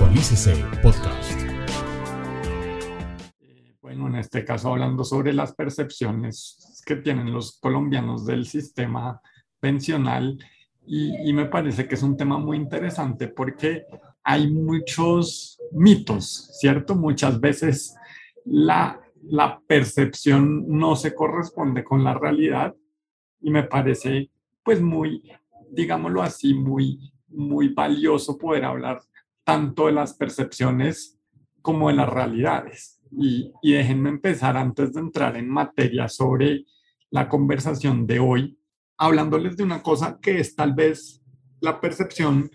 Actualícese Podcast. Eh, bueno, en este caso hablando sobre las percepciones que tienen los colombianos del sistema pensional y, y me parece que es un tema muy interesante porque hay muchos mitos, ¿cierto? Muchas veces la, la percepción no se corresponde con la realidad y me parece pues muy, digámoslo así, muy, muy valioso poder hablar tanto de las percepciones como de las realidades. Y, y déjenme empezar antes de entrar en materia sobre la conversación de hoy, hablándoles de una cosa que es tal vez la percepción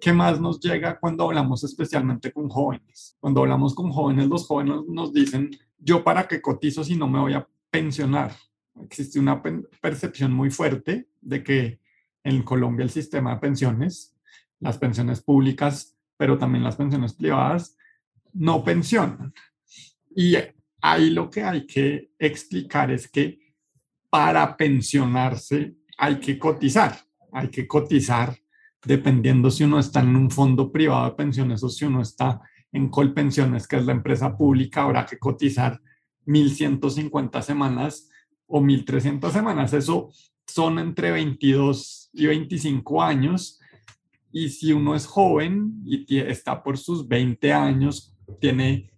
que más nos llega cuando hablamos especialmente con jóvenes. Cuando hablamos con jóvenes, los jóvenes nos dicen, yo para qué cotizo si no me voy a pensionar. Existe una percepción muy fuerte de que en Colombia el sistema de pensiones, las pensiones públicas, pero también las pensiones privadas, no pensionan. Y ahí lo que hay que explicar es que para pensionarse hay que cotizar, hay que cotizar dependiendo si uno está en un fondo privado de pensiones o si uno está en Colpensiones, que es la empresa pública, habrá que cotizar 1.150 semanas o 1.300 semanas. Eso son entre 22 y 25 años. Y si uno es joven y está por sus 20 años, tiene,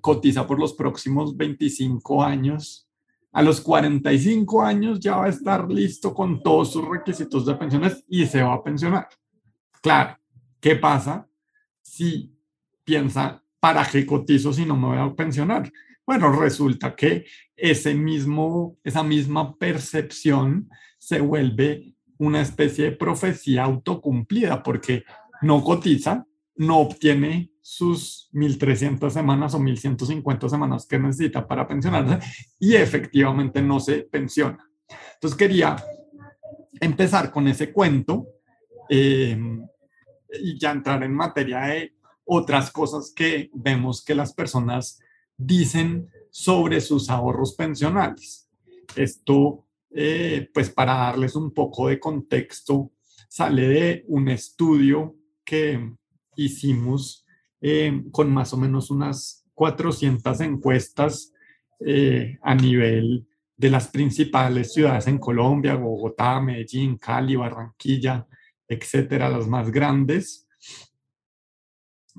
cotiza por los próximos 25 años, a los 45 años ya va a estar listo con todos sus requisitos de pensiones y se va a pensionar. Claro, ¿qué pasa si piensa, ¿para qué cotizo si no me voy a pensionar? Bueno, resulta que ese mismo, esa misma percepción se vuelve una especie de profecía autocumplida porque no cotiza, no obtiene sus 1.300 semanas o 1.150 semanas que necesita para pensionarse y efectivamente no se pensiona. Entonces quería empezar con ese cuento eh, y ya entrar en materia de otras cosas que vemos que las personas dicen sobre sus ahorros pensionales. Esto, eh, pues para darles un poco de contexto, sale de un estudio que hicimos eh, con más o menos unas 400 encuestas eh, a nivel de las principales ciudades en Colombia, Bogotá, Medellín, Cali, Barranquilla, etcétera, las más grandes,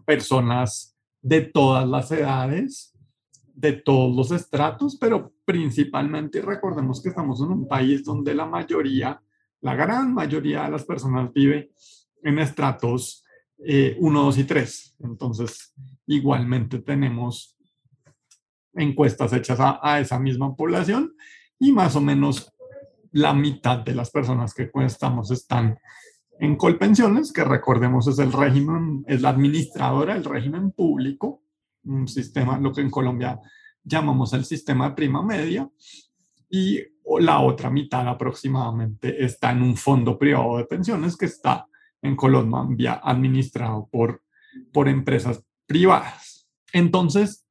personas de todas las edades, de todos los estratos, pero principalmente recordemos que estamos en un país donde la mayoría, la gran mayoría de las personas vive en estratos 1, eh, 2 y 3. Entonces, igualmente tenemos encuestas hechas a, esa misma población y más o menos la mitad de las personas que estamos están en Colpensiones, que recordemos es el régimen, es la administradora del régimen público, un sistema, lo que en Colombia llamamos el sistema de prima media, y la otra mitad aproximadamente está en un fondo privado de pensiones que está en Colombia administrado por, por empresas privadas. Entonces,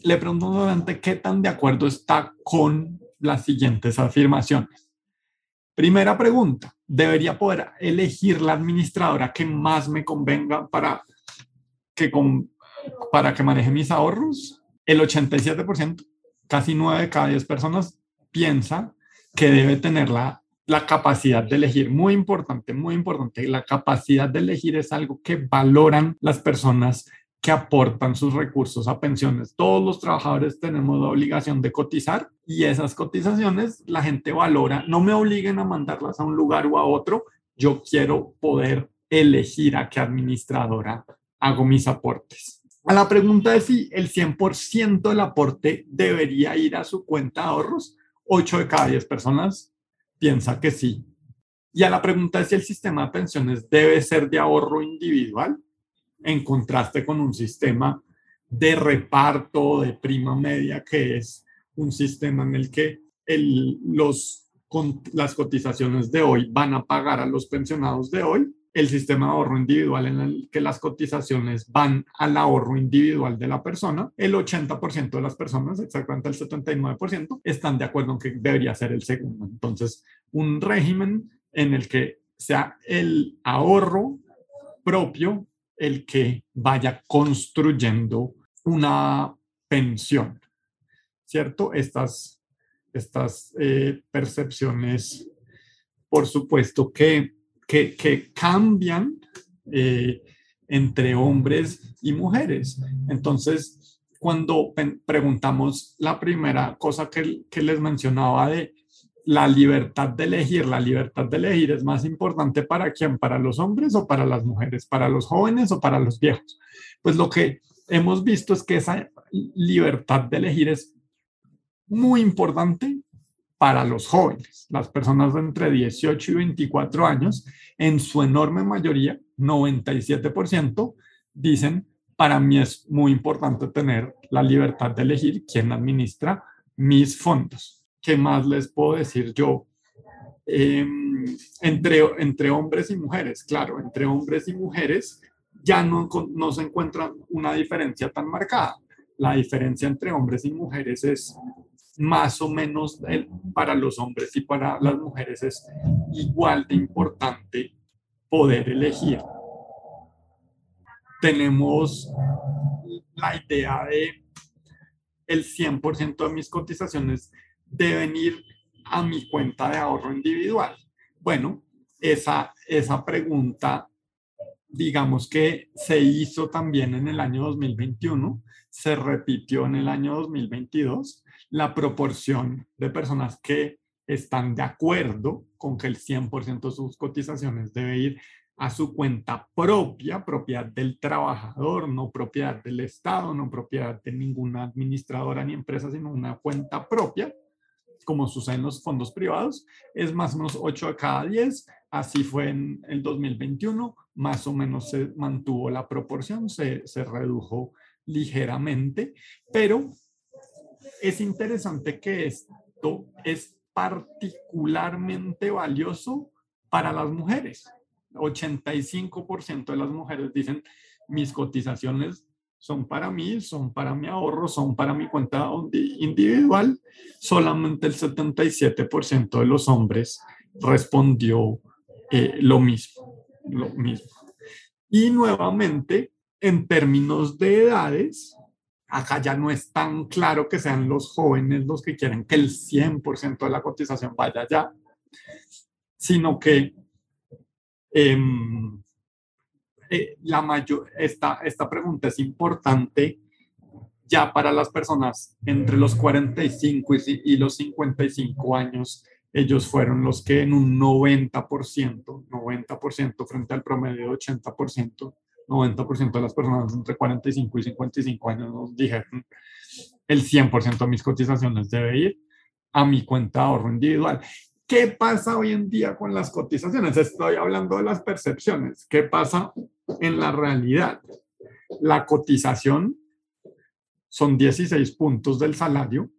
le pregunto nuevamente qué tan de acuerdo está con las siguientes afirmaciones. Primera pregunta, ¿debería poder elegir la administradora que más me convenga para que, con, para que maneje mis ahorros? El 87%, casi 9 de cada 10 personas, piensa que debe tener la capacidad de elegir, muy importante, muy importante, la capacidad de elegir es algo que valoran las personas que aportan sus recursos a pensiones. Todos los trabajadores tenemos la obligación de cotizar y esas cotizaciones la gente valora. No me obliguen a mandarlas a un lugar o a otro. Yo quiero poder elegir a qué administradora hago mis aportes. A la pregunta de si el 100% del aporte debería ir a su cuenta de ahorros, 8 de cada 10 personas piensa que sí. Y a la pregunta de si el sistema de pensiones debe ser de ahorro individual, en contraste con un sistema de reparto de prima media, que es un sistema en el que las cotizaciones de hoy van a pagar a los pensionados de hoy, el sistema de ahorro individual en el que las cotizaciones van al ahorro individual de la persona, el 80% de las personas, exactamente el 79%, están de acuerdo en que debería ser el segundo. Entonces, un régimen en el que sea el ahorro propio el que vaya construyendo una pensión, ¿cierto? Estas, estas eh, percepciones, por supuesto, que, que, cambian eh, entre hombres y mujeres. Entonces, cuando preguntamos la primera cosa que, que les mencionaba de la libertad de elegir, la libertad de elegir es más importante para quién, para los hombres o para las mujeres, para los jóvenes o para los viejos. Pues lo que hemos visto es que esa libertad de elegir es muy importante para los jóvenes, las personas de entre 18 y 24 años, en su enorme mayoría, 97%, dicen, para mí es muy importante tener la libertad de elegir quién administra mis fondos. ¿qué más les puedo decir yo? Em, entre, hombres y mujeres, claro, entre hombres y mujeres ya no se encuentra una diferencia tan marcada. La diferencia entre hombres y mujeres es más o menos para los hombres y para las mujeres es igual de importante poder elegir. Tenemos la idea de el 100% de mis cotizaciones deben ir a mi cuenta de ahorro individual? Bueno, esa, esa pregunta, digamos que se hizo también en el año 2021, se repitió en el año 2022, la proporción de personas que están de acuerdo con que el 100% de sus cotizaciones debe ir a su cuenta propia, propiedad del trabajador, no propiedad del Estado, no propiedad de ninguna administradora ni empresa, sino una cuenta propia, como sucede en los fondos privados, es más o menos 8 a cada 10. Así fue en el 2021, más o menos se mantuvo la proporción, se, se redujo ligeramente, pero es interesante que esto es particularmente valioso para las mujeres. 85% de las mujeres dicen, mis cotizaciones son para mí, son para mi ahorro, son para mi cuenta individual. Solamente el 77% de los hombres respondió eh, lo mismo, lo mismo. Y nuevamente, en términos de edades, acá ya no es tan claro que sean los jóvenes los que quieren que el 100% de la cotización vaya allá, sino que em, eh, la mayor, esta, esta pregunta es importante ya para las personas entre los 45 y, y los 55 años. Ellos fueron los que en un 90%, 90% frente al promedio de 80%, 90% de las personas entre 45 y 55 años nos dijeron el 100% de mis cotizaciones debe ir a mi cuenta de ahorro individual. ¿Qué pasa hoy en día con las cotizaciones? Estoy hablando de las percepciones. ¿Qué pasa en la realidad. La cotización son 16 puntos del salario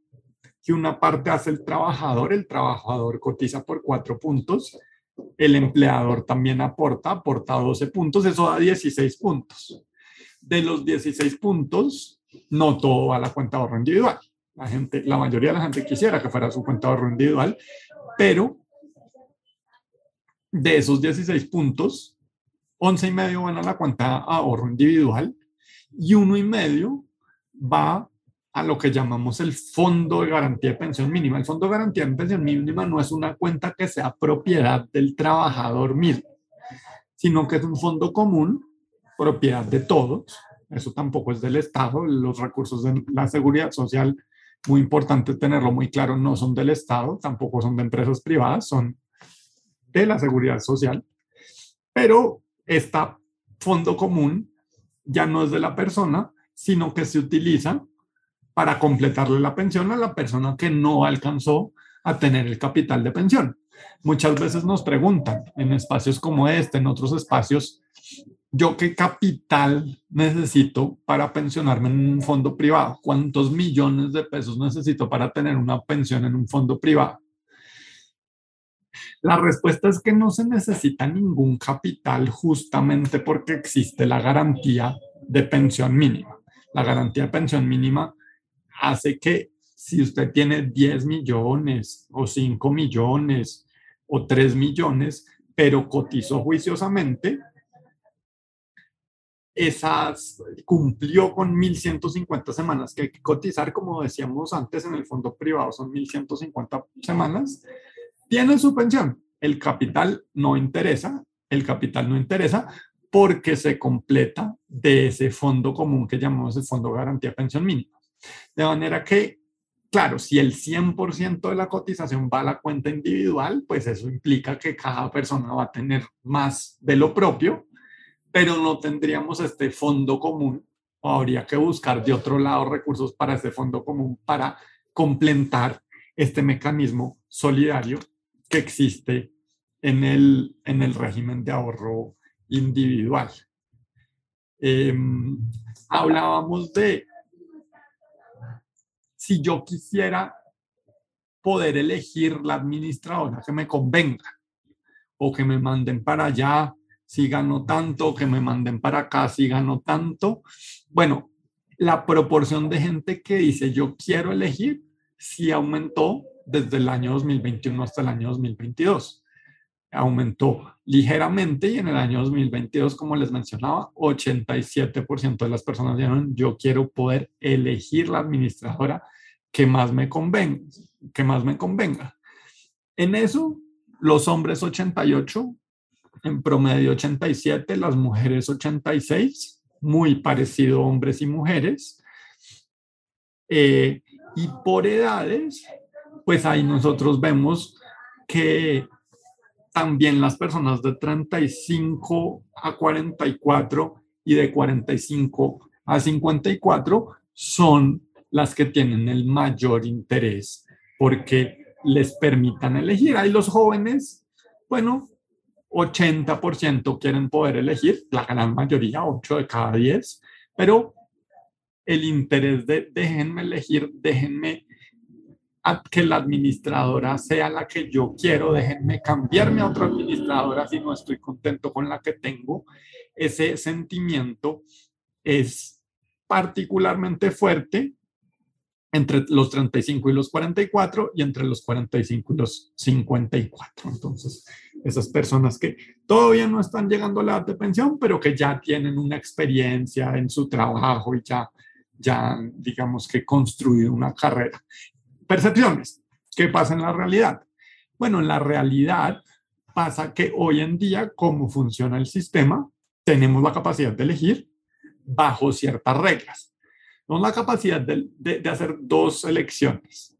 que una parte hace el trabajador, el trabajador cotiza por 4 puntos, el empleador también aporta, aporta 12 puntos, eso da 16 puntos. De los 16 puntos, no todo va a la cuenta de ahorro individual. La, gente, la mayoría de la gente quisiera que fuera su cuenta de ahorro individual, pero de esos 16 puntos, 11 y medio van a la cuenta ahorro individual y uno y medio va a lo que llamamos el fondo de garantía de pensión mínima. El fondo de garantía de pensión mínima no es una cuenta que sea propiedad del trabajador mismo, sino que es un fondo común, propiedad de todos. Eso tampoco es del Estado. Los recursos de la seguridad social, muy importante tenerlo muy claro, no son del Estado, tampoco son de empresas privadas, son de la seguridad social. Pero este fondo común ya no es de la persona, sino que se utiliza para completarle la pensión a la persona que no alcanzó a tener el capital de pensión. Muchas veces nos preguntan en espacios como este, en otros espacios, ¿yo qué capital necesito para pensionarme en un fondo privado? ¿Cuántos millones de pesos necesito para tener una pensión en un fondo privado? La respuesta es que no se necesita ningún capital justamente porque existe la garantía de pensión mínima. La garantía de pensión mínima hace que si usted tiene 10 millones o 5 millones o 3 millones, pero cotizó juiciosamente, esas cumplió con 1.150 semanas que hay que cotizar, como decíamos antes, en el fondo privado son 1.150 semanas, tiene su pensión. El capital no interesa, el capital no interesa porque se completa de ese fondo común que llamamos el Fondo Garantía Pensión Mínima. De manera que, claro, si el 100% de la cotización va a la cuenta individual, pues eso implica que cada persona va a tener más de lo propio pero no tendríamos este fondo común o habría que buscar de otro lado recursos para este fondo común para complementar este mecanismo solidario que existe en el, en el régimen de ahorro individual. Em, hablábamos de si yo quisiera poder elegir la administradora que me convenga o que me manden para allá si gano tanto, que me manden para acá, si gano tanto. Bueno, la proporción de gente que dice yo quiero elegir sí aumentó desde el año 2021 hasta el año 2022. Aumentó ligeramente y en el año 2022, como les mencionaba, 87% de las personas dijeron yo quiero poder elegir la administradora que más me convenga, que más me convenga. En eso, los hombres 88, en promedio 87, las mujeres 86, muy parecido hombres y mujeres. Eh, y por edades, pues ahí nosotros vemos que también las personas de 35 a 44 y de 45 a 54 son las que tienen el mayor interés porque les permitan elegir. Ahí los jóvenes, bueno, 80% quieren poder elegir, la gran mayoría, 8 de cada 10, pero el interés de déjenme elegir, déjenme que la administradora sea la que yo quiero, déjenme cambiarme a otra administradora si no estoy contento con la que tengo. Ese sentimiento es particularmente fuerte entre los 35 y los 44 y entre los 45 y los 54. Entonces, esas personas que todavía no están llegando a la edad de pensión, pero que ya tienen una experiencia en su trabajo y ya, ya digamos que construido una carrera. Percepciones. ¿Qué pasa en la realidad? Bueno, en la realidad pasa que hoy en día, como funciona el sistema, tenemos la capacidad de elegir bajo ciertas reglas tenemos la capacidad de, de, hacer dos elecciones.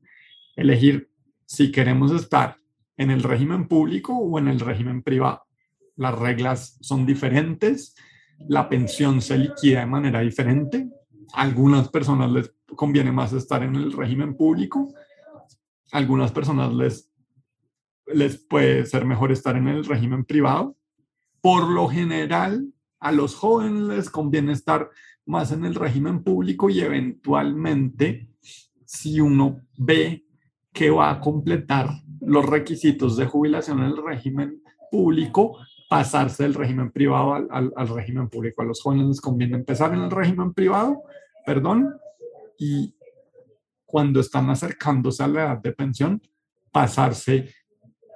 Elegir si queremos estar en el régimen público o en el régimen privado. Las reglas son diferentes, la pensión se liquida de manera diferente. Algunas personas les conviene más estar en el régimen público, algunas personas les, les puede ser mejor estar en el régimen privado. Por lo general, a los jóvenes les conviene estar más en el régimen público y eventualmente, si uno ve que va a completar los requisitos de jubilación en el régimen público, pasarse del régimen privado al, régimen público. A los jóvenes les conviene empezar en el régimen privado, perdón, y cuando están acercándose a la edad de pensión, pasarse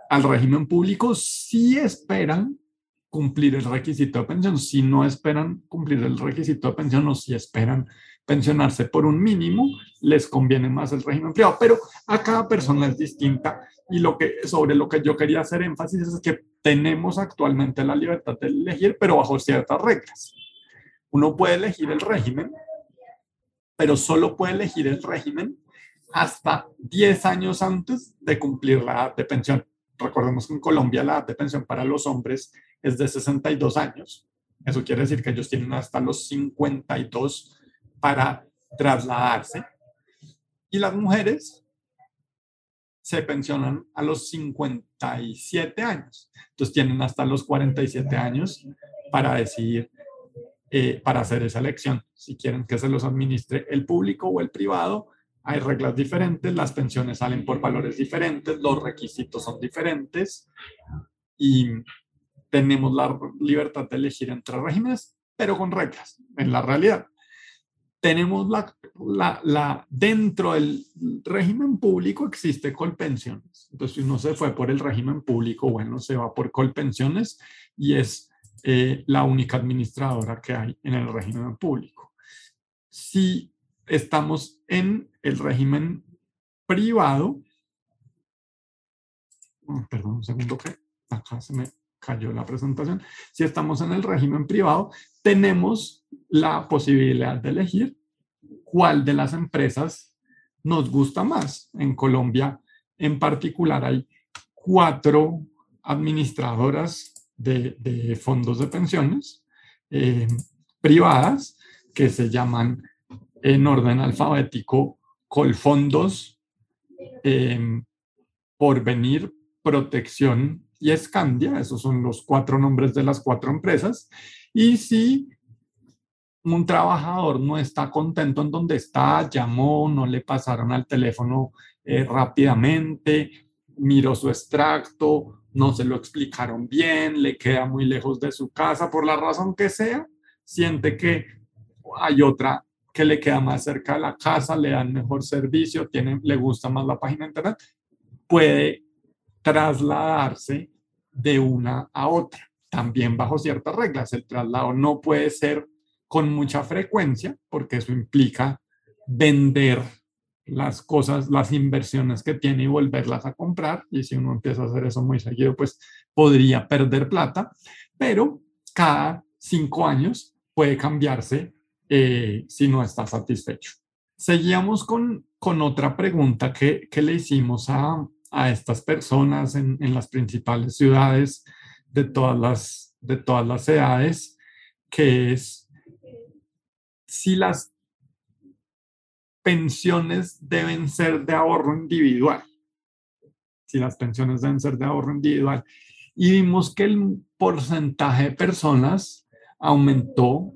al régimen público si esperan cumplir el requisito de pensión. Si no esperan cumplir el requisito de pensión o si esperan pensionarse por un mínimo, les conviene más el régimen privado. Pero a cada persona es distinta y lo que, sobre lo que yo quería hacer énfasis es que tenemos actualmente la libertad de elegir, pero bajo ciertas reglas. Uno puede elegir el régimen, pero solo puede elegir el régimen hasta 10 años antes de cumplir la edad de pensión. Recordemos que en Colombia la edad de pensión para los hombres es de 62 años. Eso quiere decir que ellos tienen hasta los 52 para trasladarse. Y las mujeres se pensionan a los 57 años. Entonces tienen hasta los 47 años para decidir, eh, para hacer esa elección. Si quieren que se los administre el público o el privado, hay reglas diferentes, las pensiones salen por valores diferentes, los requisitos son diferentes y tenemos la libertad de elegir entre regímenes, pero con reglas, en la realidad. Tenemos la, la, dentro del régimen público existe colpensiones. Entonces, si uno se fue por el régimen público, bueno, se va por colpensiones y es eh, la única administradora que hay en el régimen público. Si estamos en el régimen privado, oh, perdón un segundo que acá se me cayó la presentación, si estamos en el régimen privado, tenemos la posibilidad de elegir cuál de las empresas nos gusta más. En Colombia, en particular, hay cuatro administradoras de, fondos de pensiones eh, privadas que se llaman en orden alfabético Colfondos, eh, Porvenir, Protección y Escandia. Esos son los cuatro nombres de las cuatro empresas. Y si un trabajador no está contento en donde está, llamó, no le pasaron al teléfono eh, rápidamente, miró su extracto, no se lo explicaron bien, le queda muy lejos de su casa, por la razón que sea, siente que hay otra que le queda más cerca de la casa, le dan mejor servicio, tiene, le gusta más la página de internet, puede trasladarse de una a otra, también bajo ciertas reglas. El traslado no puede ser con mucha frecuencia, porque eso implica vender las cosas, las inversiones que tiene y volverlas a comprar. Y si uno empieza a hacer eso muy seguido, pues podría perder plata, pero cada cinco años puede cambiarse eh, si no está satisfecho. Seguíamos con, con otra pregunta que, que le hicimos a, a estas personas en, las principales ciudades de todas las, de todas las edades, que es si las pensiones deben ser de ahorro individual. Si las pensiones deben ser de ahorro individual. Y vimos que el porcentaje de personas aumentó.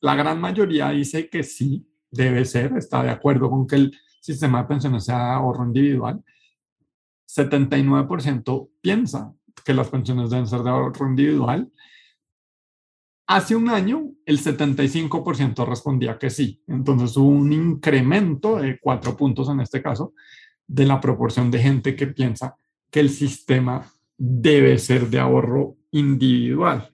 La gran mayoría dice que sí, debe ser, está de acuerdo con que el sistema de pensiones sea de ahorro individual. 79% piensa que las pensiones deben ser de ahorro individual Hace un año, el 75% respondía que sí. Entonces hubo un incremento de cuatro puntos en este caso de la proporción de gente que piensa que el sistema debe ser de ahorro individual.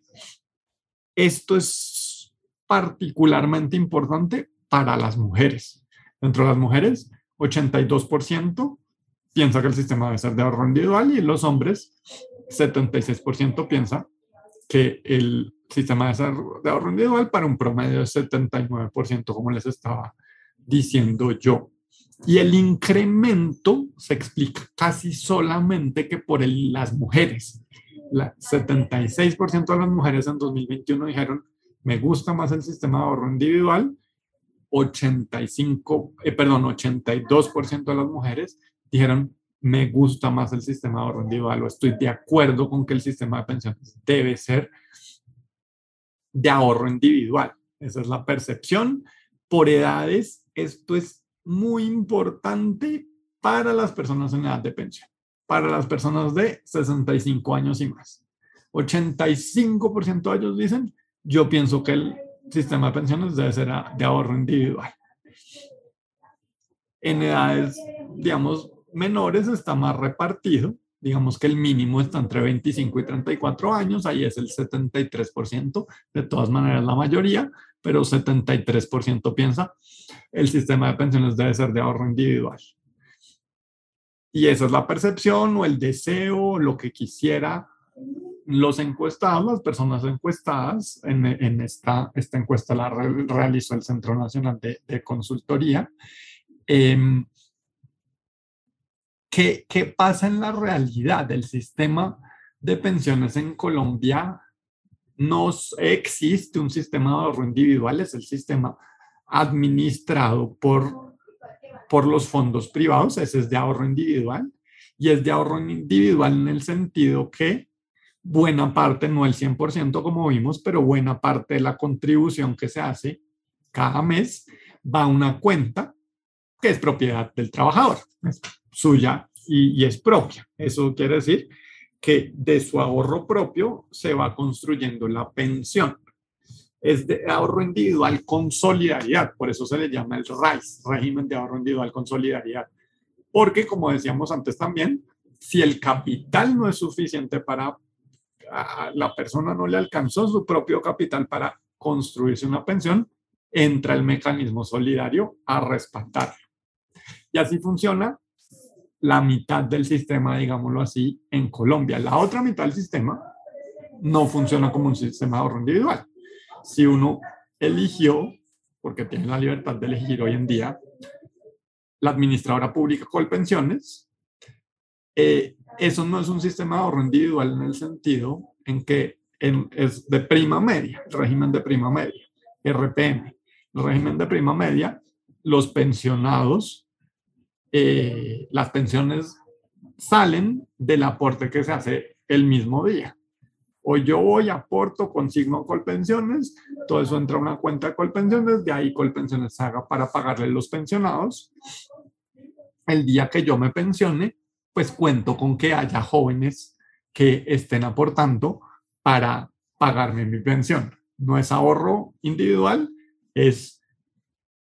Esto es particularmente importante para las mujeres. Dentro de las mujeres, 82% piensa que el sistema debe ser de ahorro individual y los hombres, 76% piensa que el sistema de ahorro individual para un promedio de 79%, como les estaba diciendo yo. Y el incremento se explica casi solamente que por las mujeres. La 76% de las mujeres en 2021 dijeron, me gusta más el sistema de ahorro individual. 85, eh, perdón, 82% de las mujeres dijeron, me gusta más el sistema de ahorro individual o estoy de acuerdo con que el sistema de pensiones debe ser de ahorro individual. Esa es la percepción. Por edades, esto es muy importante para las personas en edad de pensión, para las personas de 65 años y más. 85% de ellos dicen, yo pienso que el sistema de pensiones debe ser de ahorro individual. En edades, digamos, menores está más repartido, digamos que el mínimo está entre 25 y 34 años, ahí es el 73%, de todas maneras la mayoría, pero 73% piensa el sistema de pensiones debe ser de ahorro individual. Y esa es la percepción o el deseo, lo que quisiera los encuestados, las personas encuestadas, en, en esta, esta encuesta la realizó el Centro Nacional de, de Consultoría. Eh, ¿Qué, ¿Qué pasa en la realidad? del sistema de pensiones en Colombia no existe un sistema de ahorro individual, es el sistema administrado por, por los fondos privados, ese es de ahorro individual, y es de ahorro individual en el sentido que buena parte, no el 100% como vimos, pero buena parte de la contribución que se hace cada mes va a una cuenta que es propiedad del trabajador suya y, es propia. Eso quiere decir que de su ahorro propio se va construyendo la pensión. Es de ahorro individual con solidaridad, por eso se le llama el RICE, régimen de ahorro individual con solidaridad. Porque, como decíamos antes también, si el capital no es suficiente para la persona no le alcanzó su propio capital para construirse una pensión, entra el mecanismo solidario a respaldarlo. Y así funciona la mitad del sistema, digámoslo así, en Colombia. La otra mitad del sistema no funciona como un sistema de ahorro individual. Si uno eligió, porque tiene la libertad de elegir hoy en día, la administradora pública Colpensiones, eh, eso no es un sistema de ahorro individual en el sentido en que es de prima media, régimen de prima media, RPM. El régimen de prima media, los pensionados, eh, las pensiones salen del aporte que se hace el mismo día. O yo voy, aporto, consigno Colpensiones, todo eso entra a una cuenta de Colpensiones, de ahí Colpensiones se haga para pagarle los pensionados. El día que yo me pensione, pues cuento con que haya jóvenes que estén aportando para pagarme mi pensión. No es ahorro individual, es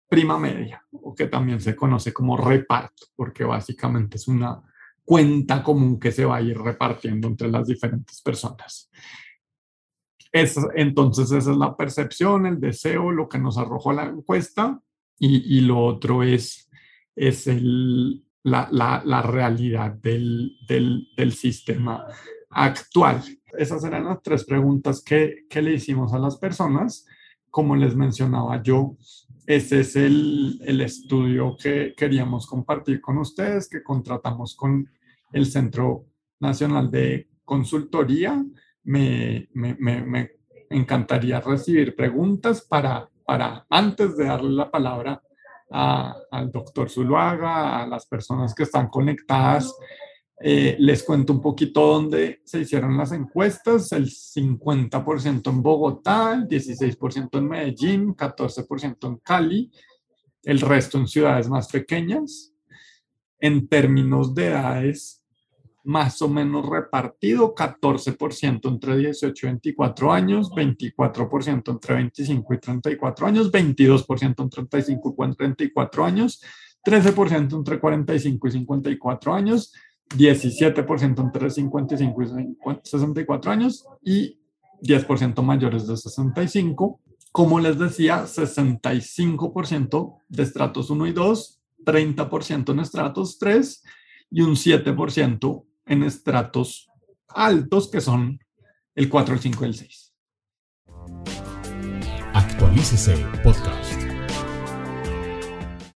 prima media, o que también se conoce como reparto, porque básicamente es una cuenta común que se va a ir repartiendo entre las diferentes personas. Es, entonces esa es la percepción, el deseo, lo que nos arrojó la encuesta y, y lo otro es, es el, la, la, la, realidad del, del, del sistema actual. Esas eran las tres preguntas que, que le hicimos a las personas. Como les mencionaba yo, ese es el, el, estudio que queríamos compartir con ustedes, que contratamos con el Centro Nacional de Consultoría. Me, me, me, me encantaría recibir preguntas para, para, antes de darle la palabra a, al doctor Zuluaga, a las personas que están conectadas, eh, les cuento un poquito dónde se hicieron las encuestas, el 50% en Bogotá, el 16% en Medellín, 14% en Cali, el resto en ciudades más pequeñas. En términos de edades, más o menos repartido, 14% entre 18 y 24 años, 24% entre 25 y 34 años, 22% entre 35 y 34 años, 13% entre 45 y 54 años, 17% entre 55 y 64 años y 10% mayores de 65. Como les decía, 65% de estratos 1 y 2, 30% en estratos 3 y un 7% en estratos altos que son el 4, el 5 y el 6. Actualícese podcast.